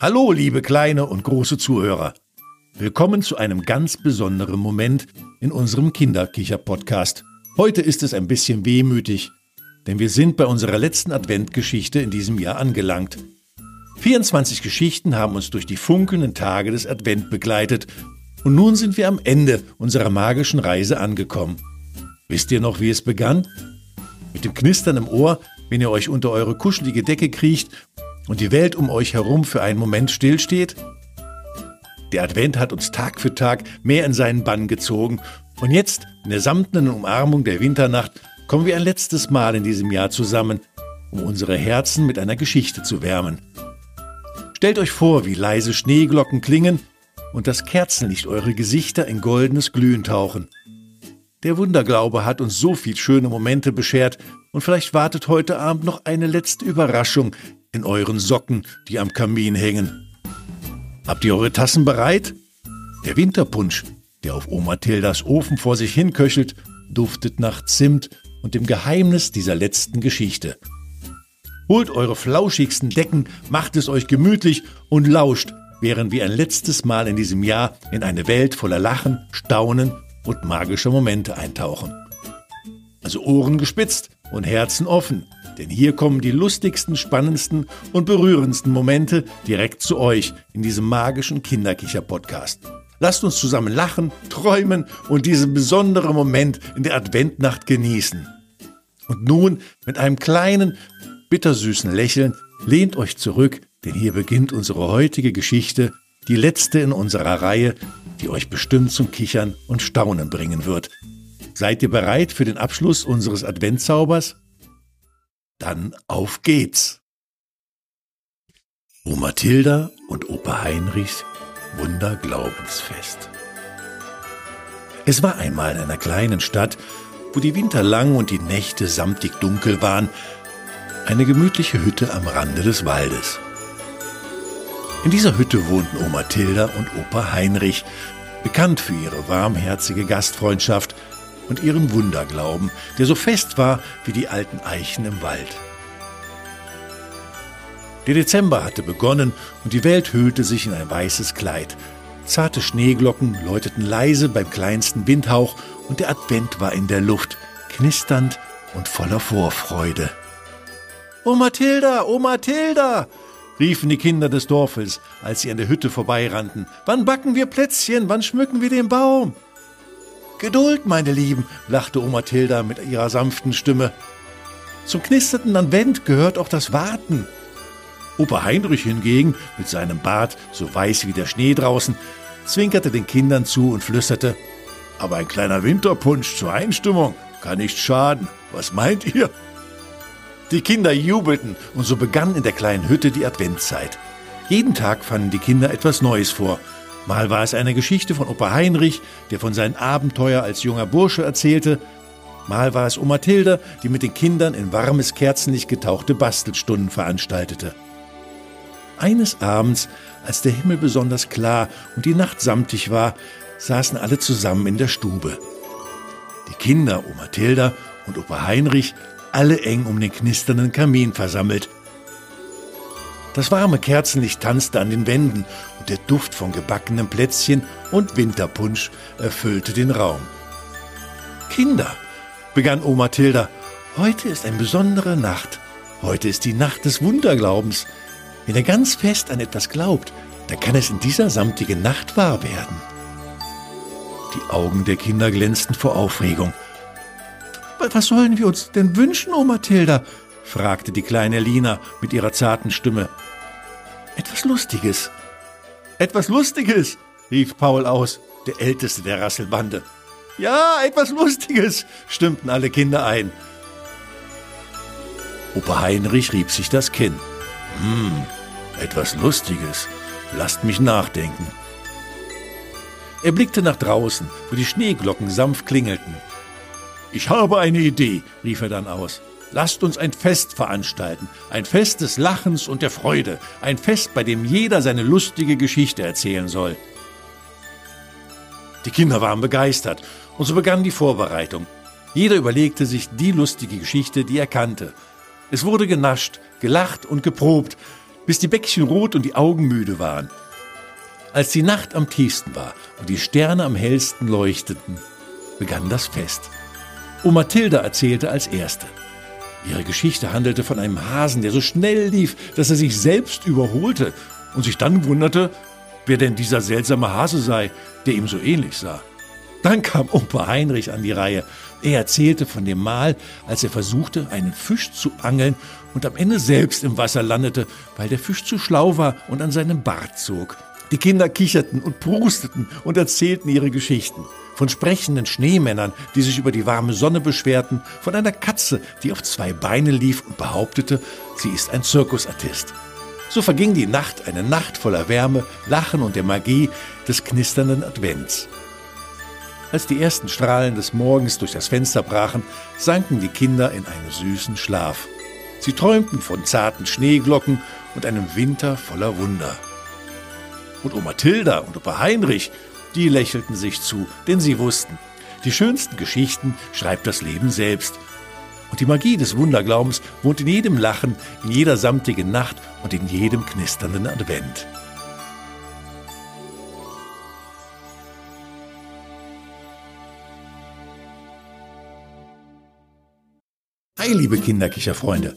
Hallo, liebe kleine und große Zuhörer. Willkommen zu einem ganz besonderen Moment in unserem Kinderkicher-Podcast. Heute ist es ein bisschen wehmütig, denn wir sind bei unserer letzten Adventgeschichte in diesem Jahr angelangt. 24 Geschichten haben uns durch die funkelnden Tage des Advent begleitet und nun sind wir am Ende unserer magischen Reise angekommen. Wisst ihr noch, wie es begann? Mit dem Knistern im Ohr, wenn ihr euch unter eure kuschelige Decke kriecht und die Welt um euch herum für einen Moment stillsteht? Der Advent hat uns Tag für Tag mehr in seinen Bann gezogen und jetzt, in der samtenen Umarmung der Winternacht, kommen wir ein letztes Mal in diesem Jahr zusammen, um unsere Herzen mit einer Geschichte zu wärmen. Stellt euch vor, wie leise Schneeglocken klingen und das Kerzenlicht eure Gesichter in goldenes Glühen tauchen. Der Wunderglaube hat uns so viel schöne Momente beschert und vielleicht wartet heute Abend noch eine letzte Überraschung in euren Socken, die am Kamin hängen. Habt ihr eure Tassen bereit? Der Winterpunsch, der auf Oma Tildas Ofen vor sich hinköchelt, duftet nach Zimt und dem Geheimnis dieser letzten Geschichte. Holt eure flauschigsten Decken, macht es euch gemütlich und lauscht, während wir ein letztes Mal in diesem Jahr in eine Welt voller Lachen, Staunen und magischer Momente eintauchen. Also Ohren gespitzt und Herzen offen, denn hier kommen die lustigsten, spannendsten und berührendsten Momente direkt zu euch in diesem magischen Kinderkicher-Podcast. Lasst uns zusammen lachen, träumen und diesen besonderen Moment in der Adventnacht genießen. Und nun mit einem kleinen, bittersüßen Lächeln lehnt euch zurück, denn hier beginnt unsere heutige Geschichte, die letzte in unserer Reihe, die euch bestimmt zum Kichern und Staunen bringen wird. Seid ihr bereit für den Abschluss unseres Adventzaubers? Dann auf geht's! Oma Tilda und Opa Heinrichs Wunderglaubensfest. Es war einmal in einer kleinen Stadt, wo die Winter lang und die Nächte samtig dunkel waren, eine gemütliche Hütte am Rande des Waldes. In dieser Hütte wohnten Oma Tilda und Opa Heinrich, bekannt für ihre warmherzige Gastfreundschaft und ihren Wunderglauben, der so fest war wie die alten Eichen im Wald. Der Dezember hatte begonnen und die Welt hüllte sich in ein weißes Kleid. Zarte Schneeglocken läuteten leise beim kleinsten Windhauch und der Advent war in der Luft, knisternd und voller Vorfreude. O Mathilda, O Mathilda! riefen die Kinder des Dorfes, als sie an der Hütte vorbeirannten. Wann backen wir Plätzchen? Wann schmücken wir den Baum? Geduld, meine Lieben, lachte Oma Tilda mit ihrer sanften Stimme. Zum knisternden Advent gehört auch das Warten. Opa Heinrich hingegen, mit seinem Bart so weiß wie der Schnee draußen, zwinkerte den Kindern zu und flüsterte, aber ein kleiner Winterpunsch zur Einstimmung kann nicht schaden. Was meint ihr? Die Kinder jubelten und so begann in der kleinen Hütte die Adventszeit. Jeden Tag fanden die Kinder etwas Neues vor. Mal war es eine Geschichte von Opa Heinrich, der von seinen Abenteuer als junger Bursche erzählte. Mal war es Oma Tilde, die mit den Kindern in warmes Kerzenlicht getauchte Bastelstunden veranstaltete. Eines Abends, als der Himmel besonders klar und die Nacht samtig war, saßen alle zusammen in der Stube. Die Kinder, Oma Tilda und Opa Heinrich, alle eng um den knisternden Kamin versammelt. Das warme Kerzenlicht tanzte an den Wänden und der Duft von gebackenen Plätzchen und Winterpunsch erfüllte den Raum. Kinder, begann Oma Tilda, heute ist eine besondere Nacht. Heute ist die Nacht des Wunderglaubens. Wenn er ganz fest an etwas glaubt, dann kann es in dieser samtigen Nacht wahr werden. Die Augen der Kinder glänzten vor Aufregung. Was sollen wir uns denn wünschen, O Mathilda? Fragte die kleine Lina mit ihrer zarten Stimme. Etwas Lustiges. Etwas Lustiges, rief Paul aus, der älteste der Rasselbande. Ja, etwas Lustiges, stimmten alle Kinder ein. Opa Heinrich rieb sich das Kinn. Hm, etwas Lustiges. Lasst mich nachdenken. Er blickte nach draußen, wo die Schneeglocken sanft klingelten. Ich habe eine Idee, rief er dann aus. Lasst uns ein Fest veranstalten, ein Fest des Lachens und der Freude, ein Fest, bei dem jeder seine lustige Geschichte erzählen soll. Die Kinder waren begeistert, und so begann die Vorbereitung. Jeder überlegte sich die lustige Geschichte, die er kannte. Es wurde genascht, gelacht und geprobt, bis die Bäckchen rot und die Augen müde waren. Als die Nacht am tiefsten war und die Sterne am hellsten leuchteten, begann das Fest. Oma Tilda erzählte als Erste. Ihre Geschichte handelte von einem Hasen, der so schnell lief, dass er sich selbst überholte und sich dann wunderte, wer denn dieser seltsame Hase sei, der ihm so ähnlich sah. Dann kam Opa Heinrich an die Reihe. Er erzählte von dem Mal, als er versuchte, einen Fisch zu angeln und am Ende selbst im Wasser landete, weil der Fisch zu schlau war und an seinem Bart zog. Die Kinder kicherten und prusteten und erzählten ihre Geschichten. Von sprechenden Schneemännern, die sich über die warme Sonne beschwerten, von einer Katze, die auf zwei Beine lief und behauptete, sie ist ein Zirkusartist. So verging die Nacht, eine Nacht voller Wärme, Lachen und der Magie des knisternden Advents. Als die ersten Strahlen des Morgens durch das Fenster brachen, sanken die Kinder in einen süßen Schlaf. Sie träumten von zarten Schneeglocken und einem Winter voller Wunder. Und Oma Tilda und Opa Heinrich, die lächelten sich zu, denn sie wussten, die schönsten Geschichten schreibt das Leben selbst. Und die Magie des Wunderglaubens wohnt in jedem Lachen, in jeder samtigen Nacht und in jedem knisternden Advent. Hi, liebe Kinderkicherfreunde.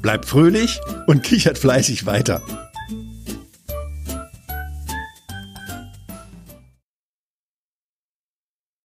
Bleibt fröhlich und kichert fleißig weiter.